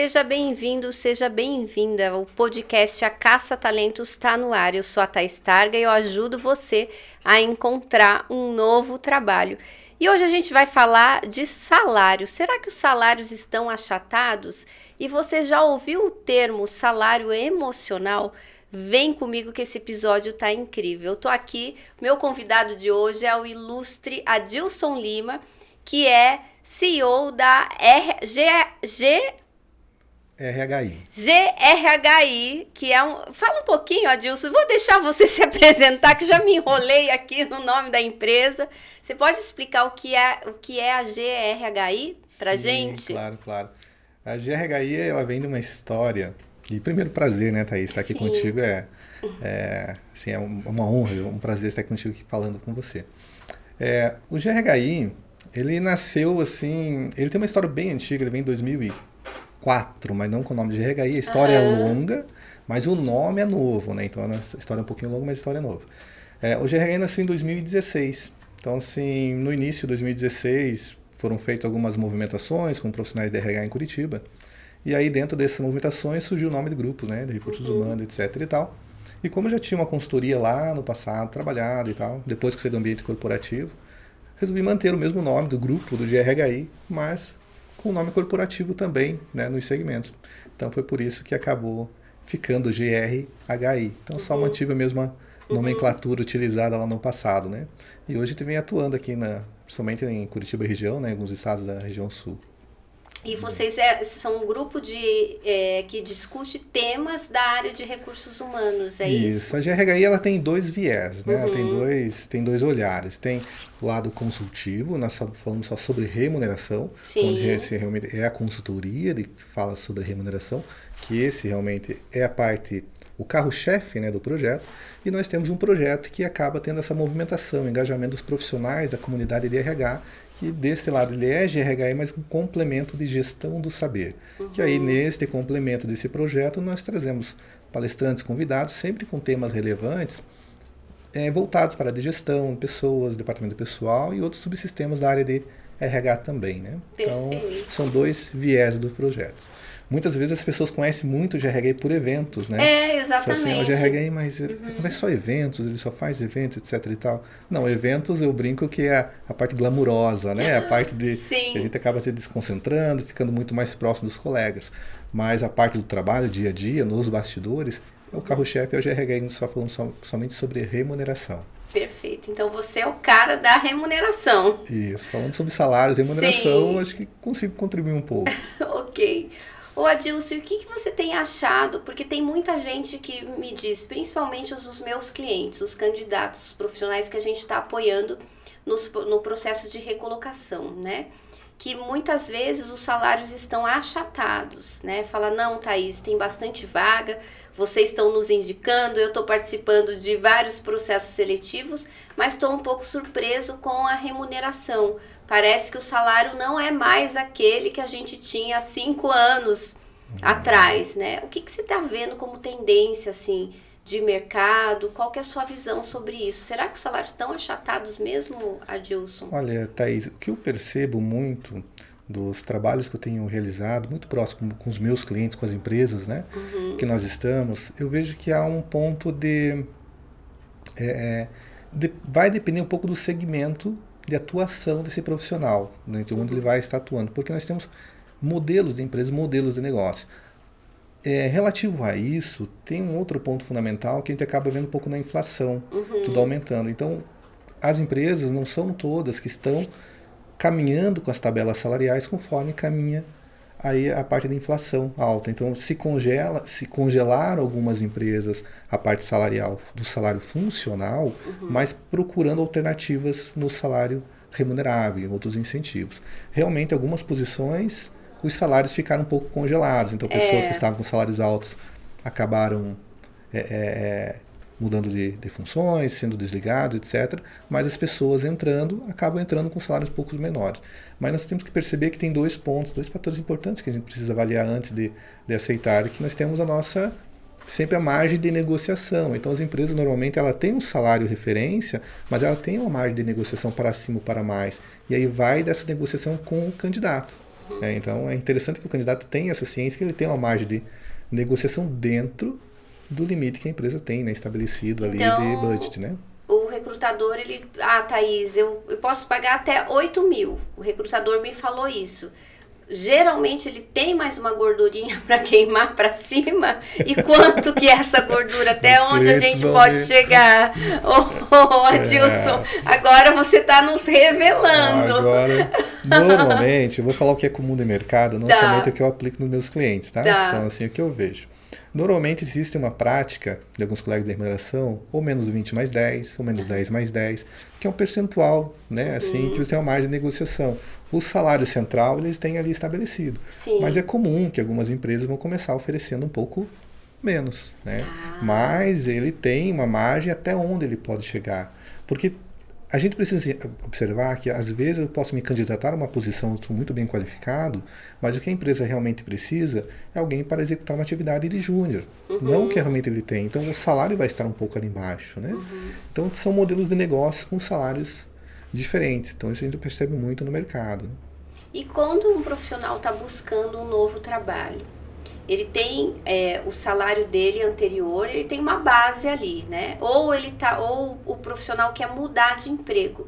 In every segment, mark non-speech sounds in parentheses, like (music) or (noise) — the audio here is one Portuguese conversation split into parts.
Seja bem-vindo, seja bem-vinda. O podcast A Caça Talentos está no ar. Eu sou a Thais Targa e eu ajudo você a encontrar um novo trabalho. E hoje a gente vai falar de salário. Será que os salários estão achatados? E você já ouviu o termo salário emocional? Vem comigo que esse episódio tá incrível. Eu tô aqui, meu convidado de hoje é o ilustre Adilson Lima, que é CEO da R GRHI. GRHI, que é um. Fala um pouquinho, Adilson. Vou deixar você (laughs) se apresentar, que já me enrolei aqui no nome da empresa. Você pode explicar o que é, o que é a GRHI para gente? Claro, claro. A GRHI ela vem de uma história. E primeiro prazer, né, Thaís? Estar aqui Sim. contigo é, é, assim, é uma honra, um prazer estar contigo aqui falando com você. É, o GRHI, ele nasceu assim. Ele tem uma história bem antiga, ele vem em 2004. 4, mas não com o nome de regaí. A história uhum. é longa, mas o nome é novo, né? Então a história é um pouquinho longa, mas a história é nova. É, o GRI nasceu em 2016. Então, assim, no início de 2016, foram feitas algumas movimentações com profissionais de RH em Curitiba. E aí, dentro dessas movimentações, surgiu o nome do grupo, né? De Recursos uhum. Humanos, etc e tal. E como eu já tinha uma consultoria lá no passado, trabalhado e tal, depois que saí do ambiente corporativo, resolvi manter o mesmo nome do grupo, do GRHI, mas com o nome corporativo também né, nos segmentos. Então foi por isso que acabou ficando GRHI. Então só uhum. mantive a mesma uhum. nomenclatura uhum. utilizada lá no passado, né? E hoje a gente vem atuando aqui na, somente em Curitiba região, né, alguns estados da região sul. E vocês é, são um grupo de, é, que discute temas da área de recursos humanos, é isso? Isso. A GRHI ela tem dois viés, né? Uhum. Ela tem uhum. dois, tem dois olhares. Tem o lado consultivo, nós falamos só sobre remuneração, Sim. onde esse realmente é a consultoria que fala sobre remuneração, que esse realmente é a parte, o carro-chefe né, do projeto. E nós temos um projeto que acaba tendo essa movimentação, engajamento dos profissionais da comunidade de RH que desse lado ele é GRHI, mas um complemento de gestão do saber. Uhum. Que aí, neste complemento desse projeto, nós trazemos palestrantes convidados, sempre com temas relevantes, é, voltados para a de gestão, pessoas, departamento pessoal e outros subsistemas da área de RH também. Né? Então, são dois viés do projeto. Muitas vezes as pessoas conhecem muito o GRHI por eventos, né? É, exatamente. Assim, o GRHI, mas uhum. não é só eventos, ele só faz eventos, etc e tal. Não, eventos eu brinco que é a parte glamurosa, né? A parte de (laughs) Sim. que a gente acaba se desconcentrando, ficando muito mais próximo dos colegas. Mas a parte do trabalho, dia a dia, nos bastidores, é o carro-chefe é o GRHI, só falando so, somente sobre remuneração. Perfeito. Então você é o cara da remuneração. Isso. Falando sobre salários, remuneração, Sim. acho que consigo contribuir um pouco. (laughs) ok. Ô Adilson, o que, que você tem achado? Porque tem muita gente que me diz, principalmente os meus clientes, os candidatos, os profissionais que a gente está apoiando nos, no processo de recolocação, né? Que muitas vezes os salários estão achatados, né? Fala, não, Thaís, tem bastante vaga, vocês estão nos indicando, eu estou participando de vários processos seletivos, mas estou um pouco surpreso com a remuneração. Parece que o salário não é mais aquele que a gente tinha há cinco anos uhum. atrás, né? O que, que você está vendo como tendência, assim, de mercado? Qual que é a sua visão sobre isso? Será que os salários estão achatados mesmo, Adilson? Olha, Thaís, o que eu percebo muito dos trabalhos que eu tenho realizado, muito próximo com os meus clientes, com as empresas, né, uhum. que nós estamos, eu vejo que há um ponto de, é, é de vai depender um pouco do segmento de atuação desse profissional, né, de onde ele vai estar atuando, porque nós temos modelos de empresa, modelos de negócio. É, relativo a isso, tem um outro ponto fundamental que a gente acaba vendo um pouco na inflação, uhum. tudo aumentando. Então, as empresas não são todas que estão caminhando com as tabelas salariais conforme caminha aí a parte da inflação alta. Então, se congela, se congelar algumas empresas a parte salarial do salário funcional, uhum. mas procurando alternativas no salário remunerável e outros incentivos. Realmente, algumas posições os salários ficaram um pouco congelados. Então, pessoas é. que estavam com salários altos acabaram é, é, mudando de, de, funções, sendo desligados, etc. Mas as pessoas entrando acabam entrando com salários um pouco menores. Mas nós temos que perceber que tem dois pontos, dois fatores importantes que a gente precisa avaliar antes de, de aceitar, que nós temos a nossa sempre a margem de negociação. Então as empresas normalmente ela tem um salário referência, mas ela tem uma margem de negociação para cima ou para mais. E aí vai dessa negociação com o candidato. É, então é interessante que o candidato tenha essa ciência, que ele tem uma margem de negociação dentro do limite que a empresa tem, né, estabelecido então, ali de budget, né? O recrutador, ele, ah, Thaís, eu, eu posso pagar até 8 mil. O recrutador me falou isso geralmente ele tem mais uma gordurinha (laughs) para queimar para cima e quanto que é essa gordura até onde a gente pode chegar (laughs) ô oh, Adilson é. agora você está nos revelando agora (laughs) normalmente eu vou falar o que é comum de mercado não tá. somente o que eu aplico nos meus clientes tá? tá então assim o que eu vejo Normalmente existe uma prática de alguns colegas de remuneração, ou menos 20 mais 10, ou menos 10 mais 10, que é um percentual, né? Assim, uhum. que eles têm uma margem de negociação. O salário central eles têm ali estabelecido. Sim. Mas é comum que algumas empresas vão começar oferecendo um pouco menos, né? Ah. Mas ele tem uma margem até onde ele pode chegar. Porque a gente precisa observar que às vezes eu posso me candidatar a uma posição, estou muito bem qualificado, mas o que a empresa realmente precisa é alguém para executar uma atividade de júnior, uhum. não o que realmente ele tem. Então o salário vai estar um pouco ali embaixo, né? Uhum. Então são modelos de negócio com salários diferentes. Então isso a gente percebe muito no mercado. E quando um profissional está buscando um novo trabalho, ele tem é, o salário dele anterior, ele tem uma base ali, né? Ou ele tá, ou o profissional quer mudar de emprego.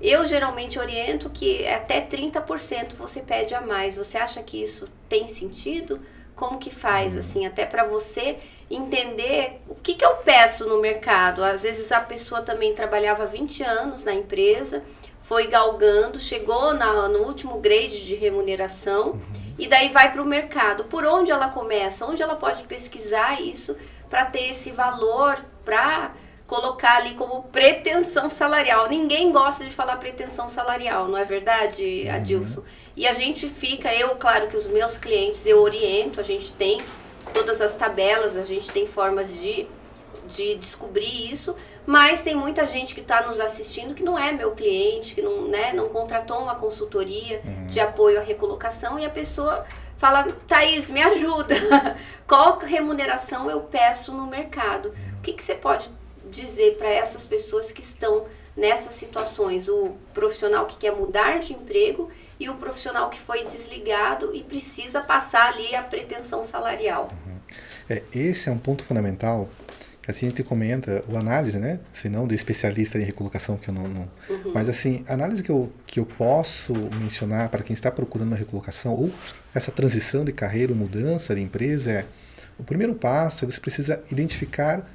Eu geralmente oriento que até 30% você pede a mais. Você acha que isso tem sentido? Como que faz, uhum. assim, até para você entender o que, que eu peço no mercado? Às vezes a pessoa também trabalhava 20 anos na empresa, foi galgando, chegou na, no último grade de remuneração. Uhum e daí vai para o mercado. Por onde ela começa? Onde ela pode pesquisar isso para ter esse valor, para colocar ali como pretensão salarial. Ninguém gosta de falar pretensão salarial, não é verdade, uhum. Adilson? Uhum. E a gente fica, eu, claro que os meus clientes eu oriento, a gente tem todas as tabelas, a gente tem formas de de descobrir isso, mas tem muita gente que está nos assistindo que não é meu cliente, que não, né, não contratou uma consultoria uhum. de apoio à recolocação e a pessoa fala, Thaís, me ajuda, (laughs) qual remuneração eu peço no mercado? Uhum. O que, que você pode dizer para essas pessoas que estão nessas situações, o profissional que quer mudar de emprego e o profissional que foi desligado e precisa passar ali a pretensão salarial? Uhum. É, esse é um ponto fundamental assim a gente comenta o análise, né? Se não de especialista em recolocação que eu não, não. Uhum. mas assim a análise que eu que eu posso mencionar para quem está procurando uma recolocação ou essa transição de carreira, mudança de empresa é o primeiro passo é você precisa identificar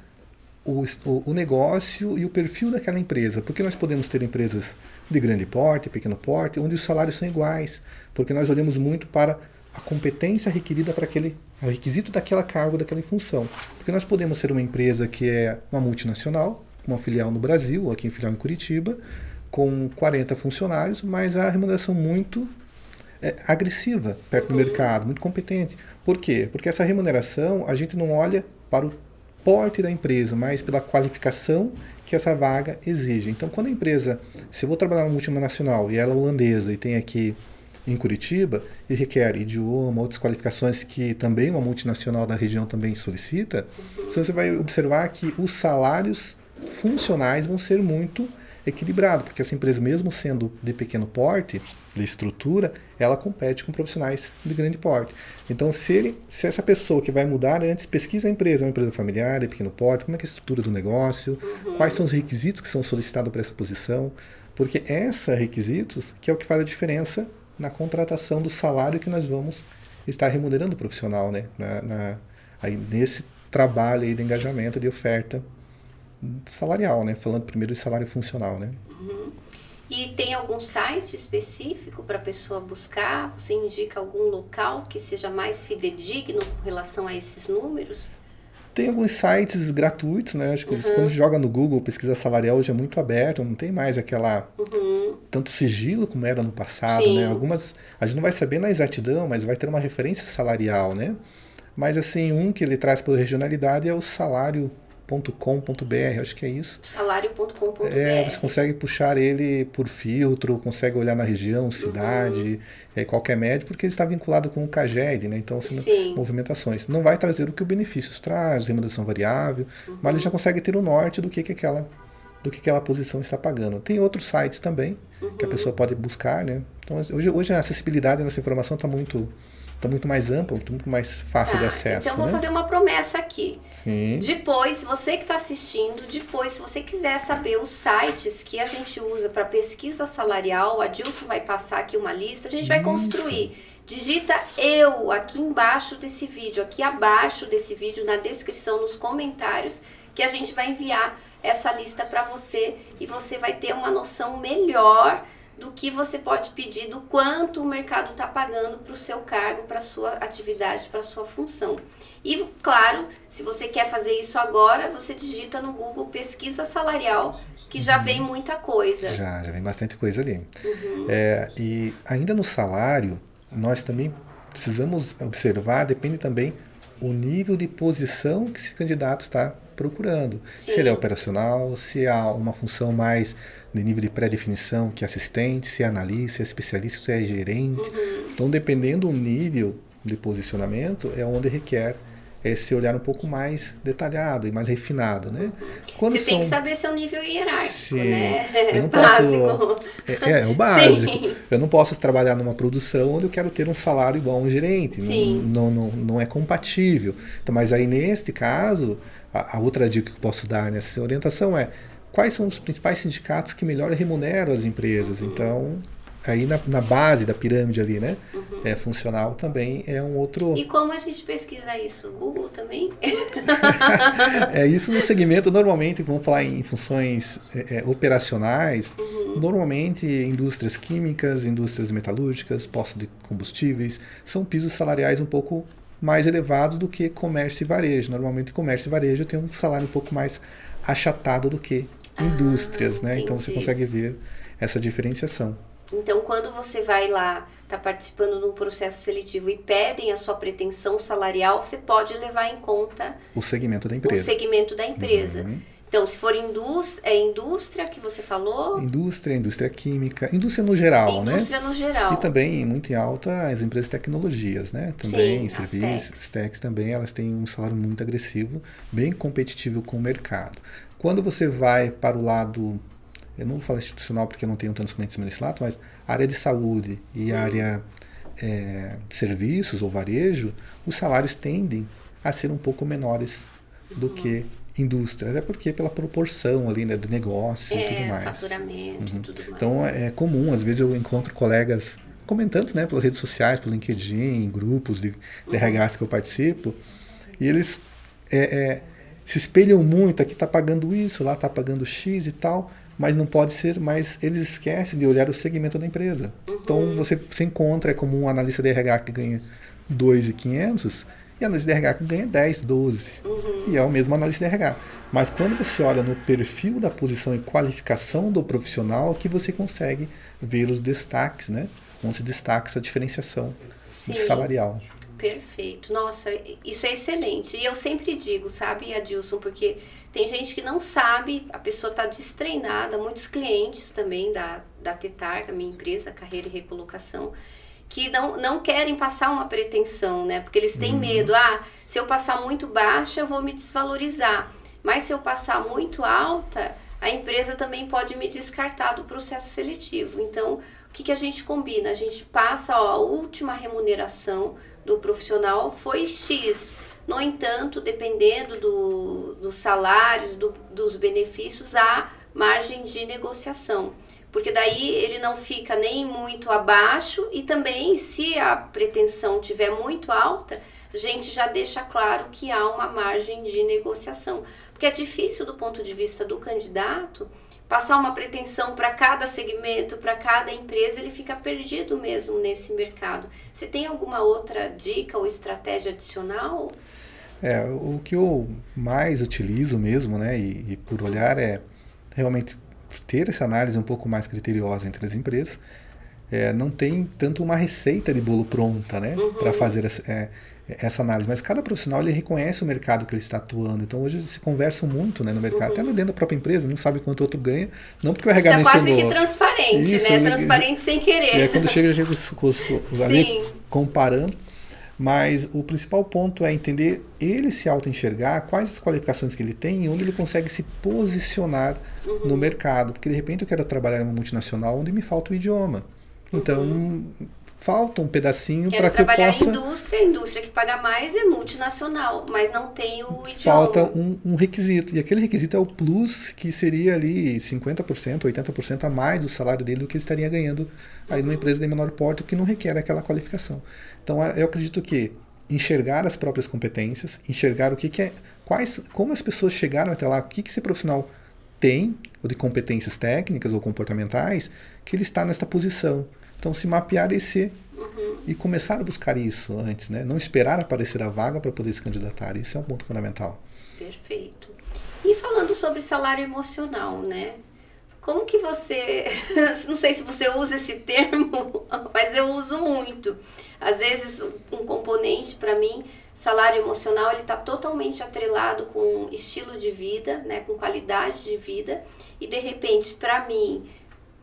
o, o, o negócio e o perfil daquela empresa, porque nós podemos ter empresas de grande porte, pequeno porte, onde os salários são iguais, porque nós olhamos muito para a competência requerida para aquele é o requisito daquela cargo, daquela função. Porque nós podemos ser uma empresa que é uma multinacional, uma filial no Brasil, ou aqui em filial em Curitiba, com 40 funcionários, mas a remuneração muito é, agressiva perto do uhum. mercado, muito competente. Por quê? Porque essa remuneração a gente não olha para o porte da empresa, mas pela qualificação que essa vaga exige. Então, quando a empresa, se eu vou trabalhar numa multinacional e ela é holandesa e tem aqui em Curitiba e requer idioma, outras qualificações que também uma multinacional da região também solicita, uhum. você vai observar que os salários funcionais vão ser muito equilibrados, porque essa empresa, mesmo sendo de pequeno porte, de estrutura, ela compete com profissionais de grande porte. Então, se, ele, se essa pessoa que vai mudar antes pesquisa a empresa, é uma empresa familiar, de pequeno porte, como é, é a estrutura do negócio, uhum. quais são os requisitos que são solicitados para essa posição, porque esses requisitos que é o que faz a diferença na contratação do salário que nós vamos estar remunerando o profissional, né? Na, na, aí nesse trabalho aí de engajamento, de oferta salarial, né? Falando primeiro de salário funcional, né? Uhum. E tem algum site específico para a pessoa buscar? Você indica algum local que seja mais fidedigno com relação a esses números? Tem alguns sites gratuitos, né? Acho que uhum. quando joga no Google, pesquisa salarial hoje é muito aberto, não tem mais aquela uhum. tanto sigilo como era no passado, né? Sim. né? Algumas a gente não vai saber na exatidão, mas vai ter uma referência salarial, né? Mas assim, um que ele traz por regionalidade é o salário salário.com.br, acho que é isso. Salário.com.br. É, você consegue puxar ele por filtro, consegue olhar na região, cidade, uhum. é, qualquer médio, porque ele está vinculado com o CAGED, né? Então, assim, movimentações. Não vai trazer o que o benefícios traz, remuneração variável, uhum. mas ele já consegue ter o norte do que, que aquela do que aquela posição está pagando. Tem outros sites também uhum. que a pessoa pode buscar, né? Então hoje, hoje a acessibilidade nessa informação está muito está muito mais amplo, tá muito mais fácil tá, de acesso. Então vou né? fazer uma promessa aqui. Sim. Depois, você que está assistindo, depois, se você quiser saber os sites que a gente usa para pesquisa salarial, a Dilson vai passar aqui uma lista, a gente vai Isso. construir. Digita eu aqui embaixo desse vídeo, aqui abaixo desse vídeo, na descrição, nos comentários, que a gente vai enviar essa lista para você e você vai ter uma noção melhor do que você pode pedir, do quanto o mercado está pagando para o seu cargo, para a sua atividade, para a sua função. E, claro, se você quer fazer isso agora, você digita no Google pesquisa salarial, que já vem muita coisa. Já, já vem bastante coisa ali. Uhum. É, e ainda no salário, nós também precisamos observar, depende também o nível de posição que esse candidato está procurando. Sim. Se ele é operacional, se há uma função mais de nível de pré-definição, que é assistente, se é analista, se é especialista, se é gerente. Uhum. Então, dependendo do nível de posicionamento, é onde requer esse olhar um pouco mais detalhado e mais refinado, né? Quando Você são... tem que saber seu nível hierárquico, Sim. né? Eu não (laughs) básico. Posso... É, é, é o básico. Sim. Eu não posso trabalhar numa produção onde eu quero ter um salário igual a um gerente. Sim. Não, não, não, não é compatível. Então, mas aí, neste caso, a, a outra dica que eu posso dar nessa orientação é quais são os principais sindicatos que melhor remuneram as empresas. Uhum. Então, aí na, na, base da pirâmide ali, né? Uhum. É funcional também é um outro. E como a gente pesquisa isso? Google também? (laughs) é isso no segmento normalmente, vamos falar em funções é, é, operacionais, uhum. normalmente indústrias químicas, indústrias metalúrgicas, postos de combustíveis, são pisos salariais um pouco mais elevados do que comércio e varejo. Normalmente comércio e varejo tem um salário um pouco mais achatado do que indústrias, ah, né? Então você consegue ver essa diferenciação. Então, quando você vai lá, está participando de um processo seletivo e pedem a sua pretensão salarial, você pode levar em conta o segmento da empresa. O segmento da empresa. Uhum. Então, se for indústria, é indústria que você falou? Indústria, indústria química, indústria no geral, indústria né? Indústria no geral. E também, muito em alta, as empresas de tecnologias, né? Também, Sim, serviços, as techs também, elas têm um salário muito agressivo, bem competitivo com o mercado. Quando você vai para o lado, eu não vou falar institucional porque eu não tenho tantos clientes nesse lado, mas área de saúde e uhum. área é, de serviços ou varejo, os salários tendem a ser um pouco menores do uhum. que indústria, até porque pela proporção ali né, do negócio é, e tudo mais. faturamento uhum. tudo mais. Então é comum, às vezes eu encontro colegas comentando né, pelas redes sociais, pelo LinkedIn, em grupos de, de uhum. RHs que eu participo, e eles é, é, se espelham muito, aqui está pagando isso, lá está pagando X e tal, mas não pode ser, mas eles esquecem de olhar o segmento da empresa. Uhum. Então você se encontra, é como um analista de RH que ganha 2.500 e analista de RH que ganha 10, 12. Uhum. E é o mesmo analista de RH. Mas quando você olha no perfil da posição e qualificação do profissional, que você consegue ver os destaques, né? Onde se destaca essa diferenciação Sim. salarial. Perfeito. Nossa, isso é excelente. E eu sempre digo, sabe, Adilson, porque tem gente que não sabe, a pessoa está destreinada, muitos clientes também da, da Tetarga, minha empresa, Carreira e Recolocação, que não, não querem passar uma pretensão, né? Porque eles têm uhum. medo. Ah, se eu passar muito baixa, eu vou me desvalorizar. Mas se eu passar muito alta, a empresa também pode me descartar do processo seletivo. Então, o que, que a gente combina? A gente passa ó, a última remuneração do profissional foi X. No entanto, dependendo do, dos salários, do, dos benefícios, há margem de negociação. Porque daí ele não fica nem muito abaixo e também, se a pretensão tiver muito alta, a gente já deixa claro que há uma margem de negociação. Porque é difícil do ponto de vista do candidato passar uma pretensão para cada segmento, para cada empresa, ele fica perdido mesmo nesse mercado. Você tem alguma outra dica ou estratégia adicional? É, o que eu mais utilizo mesmo, né, e, e por olhar é realmente ter essa análise um pouco mais criteriosa entre as empresas. É, não tem tanto uma receita de bolo pronta, né, uhum. para fazer essa, é, essa análise. Mas cada profissional ele reconhece o mercado que ele está atuando. Então hoje se conversa muito né, no mercado, uhum. até dentro da própria empresa, não sabe quanto o outro ganha, não porque o RH Está quase que transparente, Isso, né? Transparente sem querer. E aí quando chega, chega os, os, os ali comparando. Mas o principal ponto é entender ele se auto-enxergar, quais as qualificações que ele tem e onde ele consegue se posicionar uhum. no mercado. Porque de repente eu quero trabalhar em uma multinacional onde me falta o idioma. Então, uhum falta um pedacinho para que eu possa... trabalhar em indústria, a indústria que paga mais é multinacional, mas não tem o idioma. Falta um, um requisito, e aquele requisito é o plus, que seria ali 50%, 80% a mais do salário dele do que ele estaria ganhando aí numa uhum. empresa de menor porte, que não requer aquela qualificação. Então, eu acredito que enxergar as próprias competências, enxergar o que, que é, quais, como as pessoas chegaram até lá, o que, que esse profissional tem, ou de competências técnicas ou comportamentais, que ele está nesta posição. Então, se mapear esse uhum. e começar a buscar isso antes, né? Não esperar aparecer a vaga para poder se candidatar. Isso é um ponto fundamental. Perfeito. E falando sobre salário emocional, né? Como que você, (laughs) não sei se você usa esse termo, (laughs) mas eu uso muito. Às vezes um componente para mim, salário emocional, ele está totalmente atrelado com estilo de vida, né, com qualidade de vida. E de repente, para mim,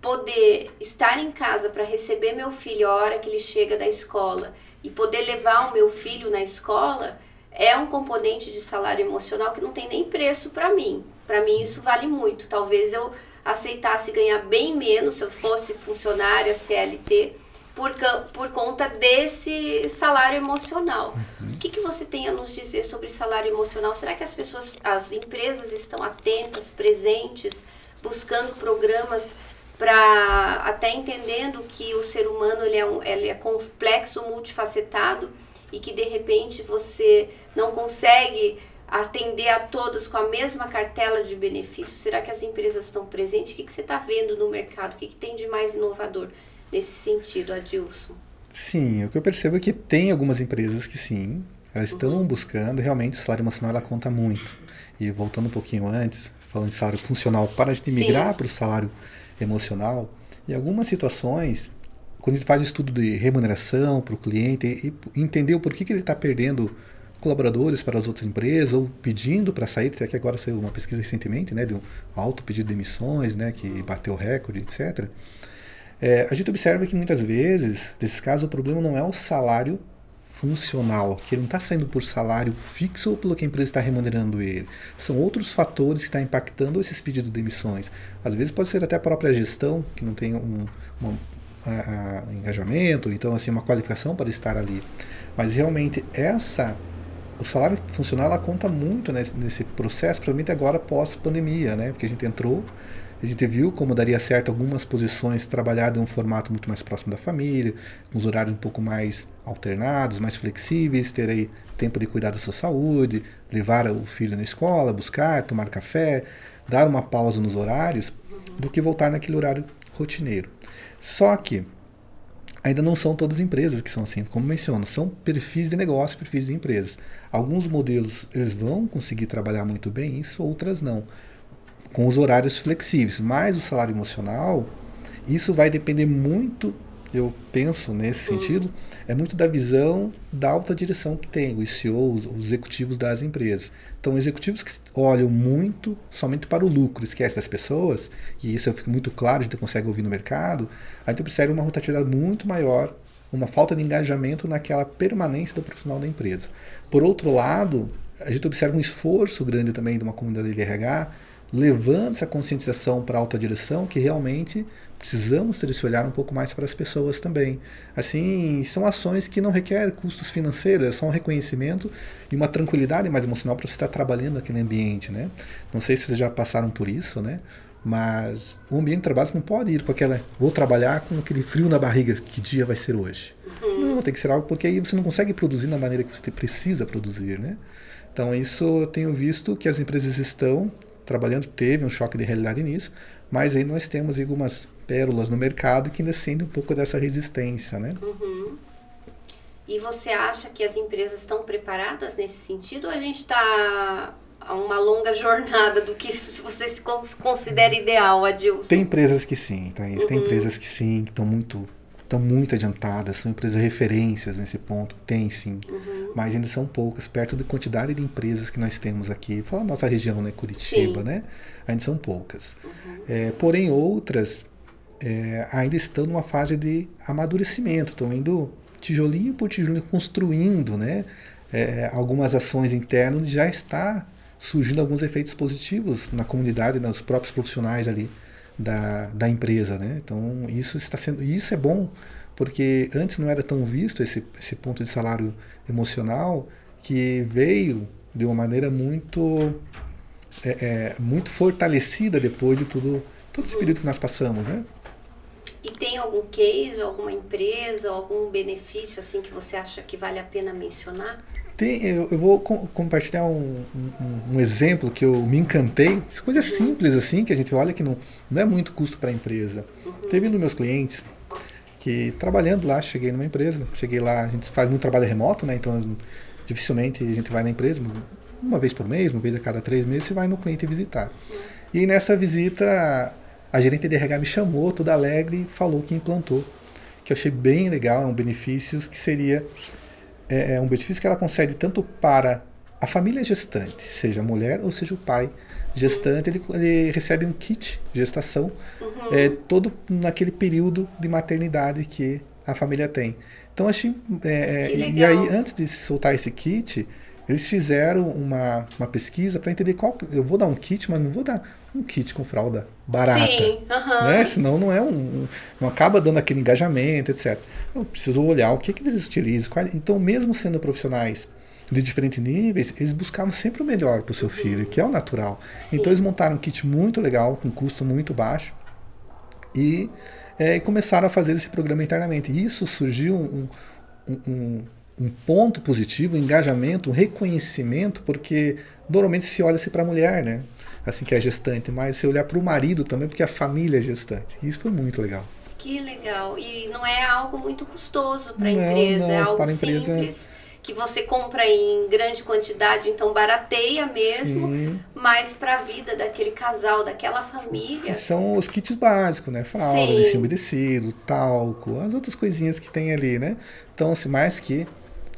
poder estar em casa para receber meu filho a hora que ele chega da escola e poder levar o meu filho na escola é um componente de salário emocional que não tem nem preço para mim. Para mim isso vale muito. Talvez eu aceitasse ganhar bem menos se eu fosse funcionária CLT por, por conta desse salário emocional. Uhum. O que, que você tem a nos dizer sobre salário emocional? Será que as pessoas, as empresas estão atentas, presentes, buscando programas para até entendendo que o ser humano ele é, um, ele é complexo, multifacetado e que de repente você não consegue atender a todos com a mesma cartela de benefícios? Será que as empresas estão presentes? O que, que você está vendo no mercado? O que, que tem de mais inovador nesse sentido, Adilson? Sim, o que eu percebo é que tem algumas empresas que sim, elas estão uhum. buscando, realmente o salário emocional ela conta muito. E voltando um pouquinho antes, falando de salário funcional, para gente migrar para o salário emocional, em algumas situações, quando a gente faz um estudo de remuneração para o cliente e entender o porquê que ele está perdendo colaboradores para as outras empresas ou pedindo para sair, até que agora saiu uma pesquisa recentemente, né, de um alto pedido de emissões, né, que bateu recorde, etc. É, a gente observa que muitas vezes, nesses casos, o problema não é o salário funcional, que ele não está saindo por salário fixo ou pelo que a empresa está remunerando ele. São outros fatores que estão tá impactando esses pedidos de emissões. Às vezes pode ser até a própria gestão, que não tem um, um a, a engajamento, então assim uma qualificação para estar ali. Mas realmente essa o salário funcional ela conta muito nesse, nesse processo, principalmente agora pós pandemia, né? Porque a gente entrou a gente viu como daria certo algumas posições trabalhadas em um formato muito mais próximo da família, com os horários um pouco mais alternados, mais flexíveis, ter aí tempo de cuidar da sua saúde, levar o filho na escola, buscar, tomar café, dar uma pausa nos horários, do que voltar naquele horário rotineiro. Só que ainda não são todas as empresas que são assim, como menciono, são perfis de negócio, perfis de empresas. Alguns modelos eles vão conseguir trabalhar muito bem isso, outras não com os horários flexíveis. Mas o salário emocional, isso vai depender muito, eu penso nesse uhum. sentido, é muito da visão da alta direção que tem, os CEOs, os executivos das empresas. Então, executivos que olham muito somente para o lucro, esquecem das pessoas, e isso fica muito claro, a gente consegue ouvir no mercado, a gente observa uma rotatividade muito maior, uma falta de engajamento naquela permanência do profissional da empresa. Por outro lado, a gente observa um esforço grande também de uma comunidade de RH levando essa conscientização para a alta direção que realmente precisamos ter esse olhar um pouco mais para as pessoas também. Assim, são ações que não requerem custos financeiros, é só um reconhecimento e uma tranquilidade mais emocional para você estar trabalhando naquele ambiente, né? Não sei se vocês já passaram por isso, né? Mas o ambiente de trabalho não pode ir com aquela vou trabalhar com aquele frio na barriga, que dia vai ser hoje? Uhum. Não, tem que ser algo porque aí você não consegue produzir da maneira que você precisa produzir, né? Então isso eu tenho visto que as empresas estão trabalhando, teve um choque de realidade nisso, mas aí nós temos algumas pérolas no mercado que ainda sentem um pouco dessa resistência, né? Uhum. E você acha que as empresas estão preparadas nesse sentido ou a gente está a uma longa jornada do que você se considera ideal, Adilson? Tem empresas que sim, tá? Uhum. Tem empresas que sim, que estão muito estão muito adiantadas, são empresas referências nesse ponto, tem sim, uhum. mas ainda são poucas, perto da quantidade de empresas que nós temos aqui. Fala a nossa região, né, Curitiba, sim. né? Ainda são poucas. Uhum. É, porém, outras é, ainda estão numa fase de amadurecimento, estão indo tijolinho por tijolinho, construindo né, é, algumas ações internas, já está surgindo alguns efeitos positivos na comunidade, nos próprios profissionais ali da, da empresa. Né? Então, isso está sendo. Isso é bom, porque antes não era tão visto esse, esse ponto de salário emocional que veio de uma maneira muito é, é, muito fortalecida depois de tudo todo esse período que nós passamos, né? E tem algum case, alguma empresa, algum benefício assim que você acha que vale a pena mencionar? Tem, eu, eu vou com, compartilhar um, um, um, exemplo que eu me encantei. Coisa uhum. simples assim, que a gente olha que não, não é muito custo para a empresa. Teve um dos meus clientes que trabalhando lá, cheguei numa empresa, cheguei lá, a gente faz muito trabalho remoto, né? Então dificilmente a gente vai na empresa, uma vez por mês, uma vez a cada três meses, você vai no cliente visitar. E nessa visita, a gerente de RH me chamou, toda alegre, e falou que implantou, que eu achei bem legal, é um benefício que seria é, é um benefício que ela concede tanto para a família gestante, seja a mulher ou seja o pai gestante, ele, ele recebe um kit de gestação uhum. é, todo naquele período de maternidade que a família tem. Então achei. É, é e aí, antes de soltar esse kit, eles fizeram uma, uma pesquisa para entender qual. Eu vou dar um kit, mas não vou dar um kit com fralda barata. Sim, uh né? Senão não é um. Não acaba dando aquele engajamento, etc. Eu preciso olhar o que, que eles utilizam. Então, mesmo sendo profissionais de diferentes níveis, eles buscavam sempre o melhor para o seu uhum. filho, que é o natural. Sim. Então, eles montaram um kit muito legal, com custo muito baixo. E é, começaram a fazer esse programa internamente. E isso surgiu um, um, um um ponto positivo, um engajamento, um reconhecimento, porque normalmente se olha-se para a mulher, né? Assim que é gestante, mas se olhar para o marido também, porque a família é gestante. Isso foi muito legal. Que legal. E não é algo muito custoso para a empresa, não, é algo simples. Empresa... Que você compra em grande quantidade, então barateia mesmo, Sim. mas para a vida daquele casal, daquela família. São os kits básicos, né? Fralda, lenço umedecido, talco, as outras coisinhas que tem ali, né? Então, assim, mais que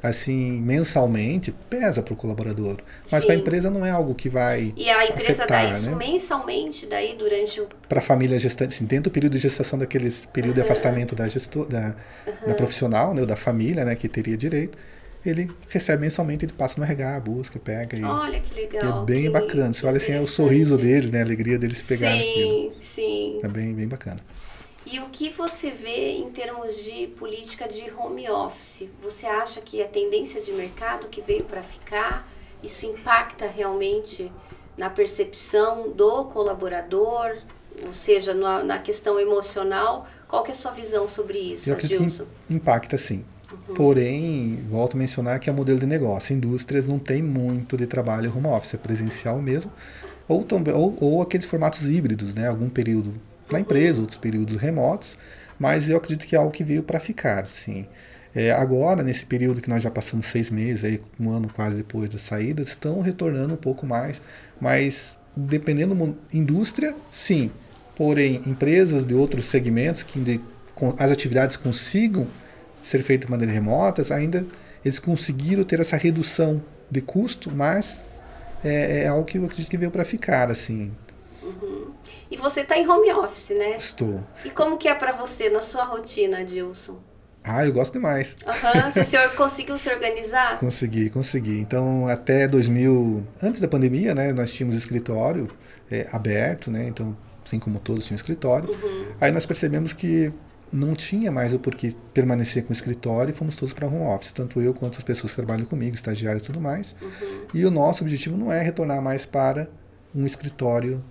assim mensalmente pesa para o colaborador mas para a empresa não é algo que vai e a empresa afetar, dá isso né? mensalmente daí durante o para a família gestante assim, dentro do período de gestação daqueles período uhum. de afastamento da gestor da, uhum. da profissional né da família né que teria direito ele recebe mensalmente ele passa no RH busca pega e olha que legal é bem que bacana você olha assim é o sorriso deles né a alegria deles pegarem sim aquilo. sim é bem bem bacana e o que você vê em termos de política de home office? Você acha que a tendência de mercado que veio para ficar, isso impacta realmente na percepção do colaborador, ou seja, na, na questão emocional? Qual que é a sua visão sobre isso, Eu Adilson? Que impacta sim. Uhum. Porém, volto a mencionar que é o modelo de negócio. Indústrias não tem muito de trabalho home office, é presencial mesmo, ou, ou, ou aqueles formatos híbridos, né? Algum período na empresa, outros períodos remotos, mas eu acredito que é algo que veio para ficar, sim. É, agora, nesse período que nós já passamos seis meses, aí, um ano quase depois da saída, estão retornando um pouco mais, mas dependendo da indústria, sim. Porém, empresas de outros segmentos que as atividades consigam ser feitas de maneira remota, ainda eles conseguiram ter essa redução de custo, mas é, é algo que eu acredito que veio para ficar, assim. Uhum. E você está em home office, né? Estou. E como que é para você na sua rotina, Dilson? Ah, eu gosto demais. Uhum. Você senhor conseguiu se organizar? (laughs) Consegui, consegui. Então, até 2000, antes da pandemia, né, nós tínhamos escritório é, aberto, né, então, assim como todos tinham escritório. Uhum. Aí nós percebemos que não tinha mais o porquê permanecer com o escritório e fomos todos para home office, tanto eu quanto as pessoas que trabalham comigo, estagiários e tudo mais. Uhum. E o nosso objetivo não é retornar mais para um escritório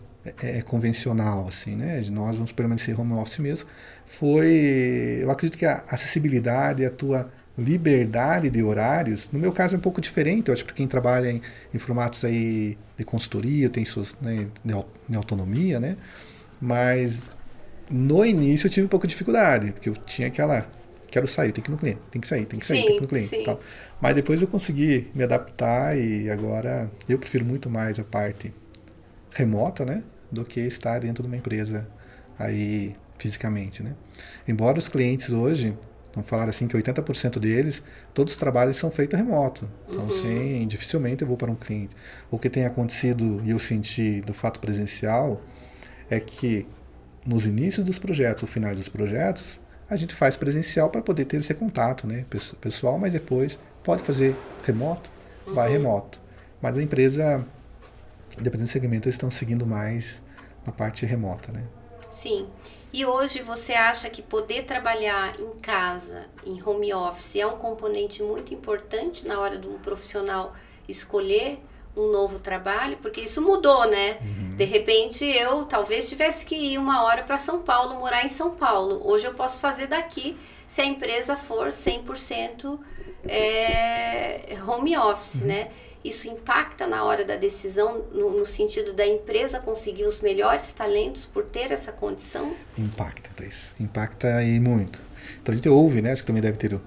é, é, convencional, assim, né? De nós vamos permanecer home office mesmo. Foi, eu acredito que a acessibilidade, a tua liberdade de horários, no meu caso é um pouco diferente, eu acho que quem trabalha em, em formatos aí de consultoria, tem suas, né, de, autonomia, né? Mas no início eu tive um pouco de dificuldade, porque eu tinha aquela quero sair, tem que ir no cliente, tem que sair, tem que sair, sim, tem que ir no cliente, tal. Mas depois eu consegui me adaptar e agora eu prefiro muito mais a parte remota, né? Do que estar dentro de uma empresa aí fisicamente, né? Embora os clientes hoje, vamos falar assim que 80% deles, todos os trabalhos são feitos remoto. Então, uhum. sim, dificilmente eu vou para um cliente. O que tem acontecido e eu senti do fato presencial é que nos inícios dos projetos, ou finais dos projetos, a gente faz presencial para poder ter esse contato, né, pessoal, mas depois pode fazer remoto, uhum. vai remoto. Mas a empresa, dependendo do segmento, eles estão seguindo mais na parte remota, né? Sim. E hoje você acha que poder trabalhar em casa, em home office, é um componente muito importante na hora de um profissional escolher um novo trabalho? Porque isso mudou, né? Uhum. De repente eu talvez tivesse que ir uma hora para São Paulo, morar em São Paulo. Hoje eu posso fazer daqui se a empresa for 100% é, home office, uhum. né? Isso impacta na hora da decisão, no, no, sentido da empresa conseguir os melhores talentos por ter essa condição? Impacta, Thais. Impacta e muito. Então a gente ouve, né? Acho que também deve ter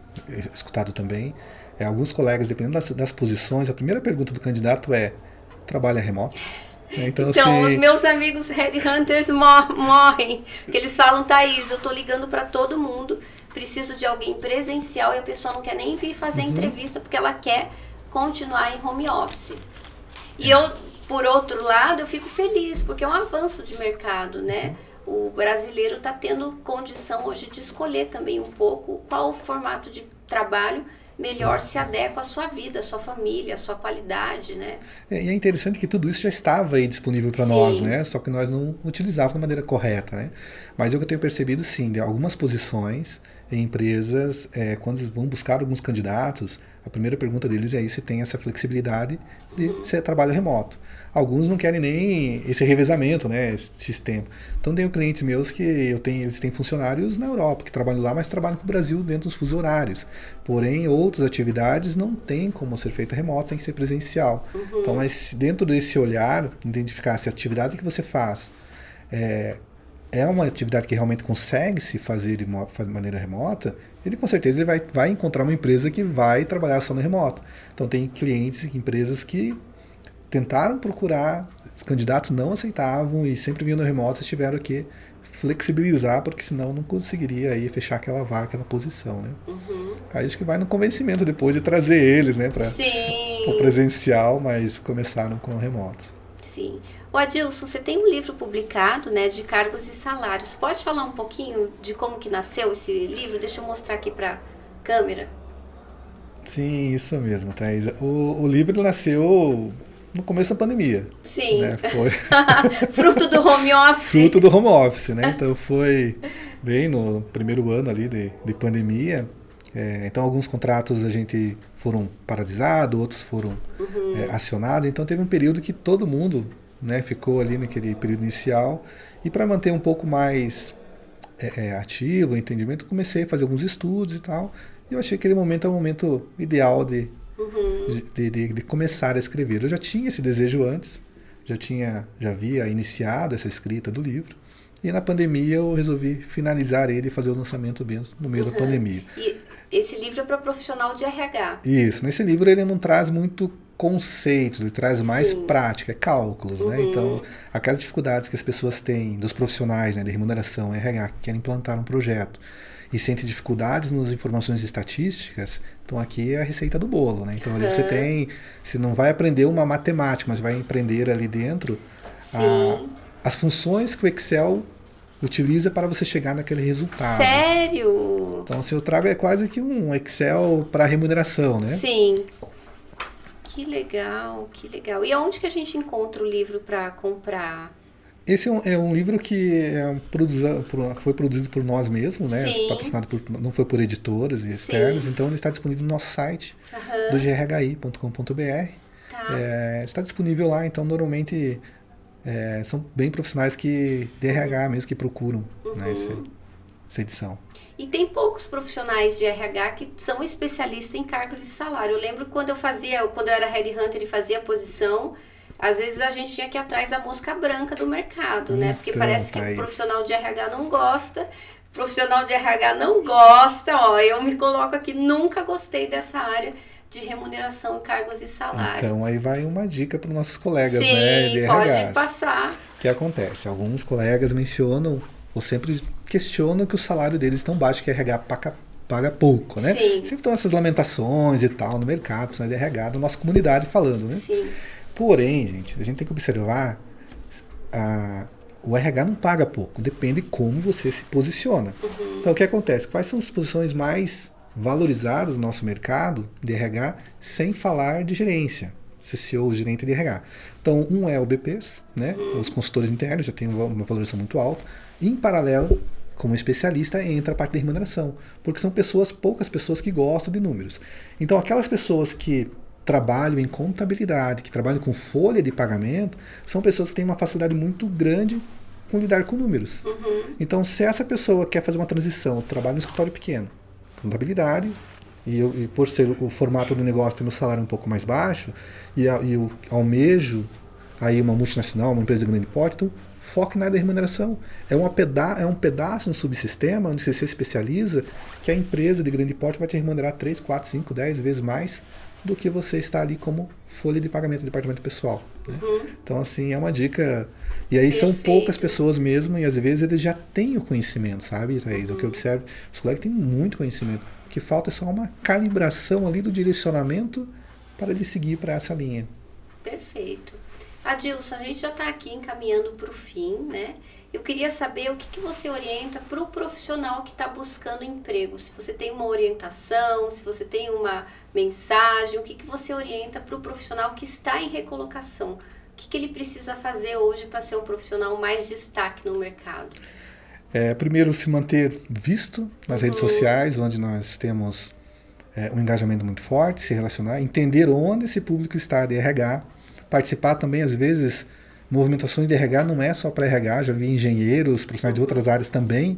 escutado também. É, alguns colegas, dependendo das, das posições, a primeira pergunta do candidato é: trabalha remoto? É, então, então se... os meus amigos headhunters mor morrem. Porque eles falam, Thaís, eu tô ligando para todo mundo, preciso de alguém presencial e a pessoa não quer nem vir fazer uhum. entrevista porque ela quer continuar em home office. E eu, por outro lado, eu fico feliz, porque é um avanço de mercado, né? O brasileiro está tendo condição hoje de escolher também um pouco qual o formato de trabalho melhor se adequa à sua vida, à sua família, à sua qualidade, né? É, e é interessante que tudo isso já estava aí disponível para nós, né? Só que nós não utilizávamos da maneira correta, né? Mas o que eu tenho percebido, sim, de algumas posições em empresas, é, quando vão buscar alguns candidatos, a primeira pergunta deles é se tem essa flexibilidade de ser trabalho remoto. Alguns não querem nem esse revezamento, né, esse tempo. Então tenho clientes meus que eu tenho, eles têm funcionários na Europa que trabalham lá, mas trabalham com o Brasil dentro dos fusos horários. Porém, outras atividades não tem como ser feita remoto, tem que ser presencial. Uhum. Então, mas dentro desse olhar, identificar se a atividade que você faz é, é uma atividade que realmente consegue se fazer de, maneira remota, ele com certeza ele vai, vai encontrar uma empresa que vai trabalhar só no remoto. Então tem clientes, empresas que tentaram procurar, os candidatos não aceitavam e sempre vinham no remoto, tiveram que flexibilizar, porque senão não conseguiria aí fechar aquela vaga, aquela posição, né? Uhum. Aí acho que vai no convencimento depois de trazer eles, né, para o presencial, mas começaram com o remoto. Sim. O Adilson, você tem um livro publicado, né, de cargos e salários. Pode falar um pouquinho de como que nasceu esse livro? Deixa eu mostrar aqui para câmera. Sim, isso mesmo, Thaís. O, o livro nasceu no começo da pandemia. Sim. Né? Foi... (laughs) Fruto do home office. Fruto do home office, né? Então foi bem no primeiro ano ali de, de pandemia. É, então alguns contratos a gente foram paralisados, outros foram uhum. é, acionados. Então teve um período que todo mundo né, ficou ali naquele período inicial. E para manter um pouco mais é, ativo o entendimento, comecei a fazer alguns estudos e tal. E eu achei que aquele momento é o momento ideal de, uhum. de, de, de, começar a escrever. Eu já tinha esse desejo antes, já tinha, já havia iniciado essa escrita do livro. E na pandemia eu resolvi finalizar ele e fazer o lançamento mesmo no meio uhum. da pandemia. E esse livro é para profissional de RH. Isso. Nesse livro ele não traz muito conceitos, ele traz mais Sim. prática, cálculos, né? uhum. né? Então, aquelas dificuldades que as pessoas têm, dos profissionais né, de remuneração, RH, que querem implantar um projeto e sentem dificuldades nas informações estatísticas, então aqui é a receita do bolo, né? Então, ali uhum. você tem, você não vai aprender uma matemática, mas vai aprender ali dentro a, as funções que o Excel utiliza para você chegar naquele resultado. Sério? Então, o seu trago é quase que um Excel para remuneração, né? Sim. Que legal, que legal. E aonde que a gente encontra o livro para comprar? Esse é um, é um, livro que é produza, foi produzido por nós mesmos, né? Sim. Patrocinado por, não foi por editoras e externas, então ele está disponível no nosso site uhum. do grhi.com.br. Tá. É, está disponível lá, então normalmente é, são bem profissionais que de RH mesmo que procuram uhum. né, esse, essa edição. E tem poucos profissionais de RH que são especialistas em cargos e salário. Eu lembro quando eu fazia, quando eu era headhunter e fazia a posição, às vezes a gente tinha que ir atrás da mosca branca do mercado, né? Porque então, parece que o profissional de RH não gosta, profissional de RH não gosta, ó, eu me coloco aqui, nunca gostei dessa área de remuneração e cargos e salário. Então aí vai uma dica para os nossos colegas, Sim, né? De pode RH. passar. O que acontece? Alguns colegas mencionam ou sempre questionam que o salário deles é tão baixo que RH paga, paga pouco, né? Sim. Sempre estão essas lamentações e tal no mercado, de RH, da nossa comunidade falando, né? Sim. Porém, gente, a gente tem que observar a, o RH não paga pouco, depende como você se posiciona. Uhum. Então, o que acontece? Quais são as posições mais valorizadas no nosso mercado de RH, sem falar de gerência? CCO, gerente de RH. Então, um é o BPs, né? Os consultores internos já têm uma valorização muito alta. Em paralelo, como especialista, entra a parte de remuneração, porque são pessoas, poucas pessoas que gostam de números. Então, aquelas pessoas que trabalham em contabilidade, que trabalham com folha de pagamento, são pessoas que têm uma facilidade muito grande com lidar com números. Uhum. Então, se essa pessoa quer fazer uma transição, trabalha no escritório pequeno, contabilidade, e, eu, e por ser o formato do negócio ter meu salário um pouco mais baixo, e, e eu almejo aí uma multinacional, uma empresa de grande porte, então foque na área da remuneração. É, uma peda é um pedaço no subsistema onde você se especializa que a empresa de grande porte vai te remunerar 3, 4, 5, 10 vezes mais do que você está ali como folha de pagamento do departamento pessoal. Né? Uhum. Então, assim, é uma dica. E aí Perfeito. são poucas pessoas mesmo, e às vezes eles já têm o conhecimento, sabe, Thaís? Uhum. O que eu uhum. observo, os colegas têm muito conhecimento. O que falta é só uma calibração ali do direcionamento para ele seguir para essa linha. Perfeito. Adilson, a gente já está aqui encaminhando para o fim, né? Eu queria saber o que, que você orienta para o profissional que está buscando emprego. Se você tem uma orientação, se você tem uma mensagem, o que, que você orienta para o profissional que está em recolocação? O que, que ele precisa fazer hoje para ser um profissional mais destaque no mercado? É, primeiro, se manter visto nas uhum. redes sociais, onde nós temos é, um engajamento muito forte, se relacionar, entender onde esse público está de RH, participar também, às vezes, movimentações de RH não é só para RH, já vi engenheiros, profissionais de outras áreas também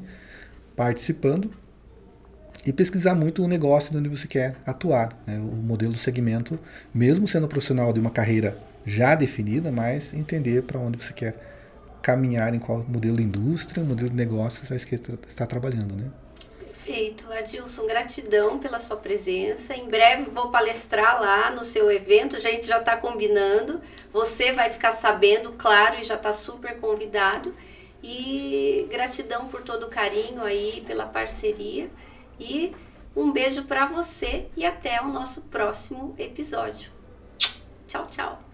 participando e pesquisar muito o negócio de onde você quer atuar, né? o modelo do segmento, mesmo sendo profissional de uma carreira já definida, mas entender para onde você quer caminhar, em qual modelo de indústria, modelo de negócio você está trabalhando, né? Perfeito. Adilson, gratidão pela sua presença. Em breve vou palestrar lá no seu evento, a gente já está combinando. Você vai ficar sabendo, claro, e já está super convidado. E gratidão por todo o carinho aí, pela parceria. E um beijo para você e até o nosso próximo episódio. Tchau, tchau.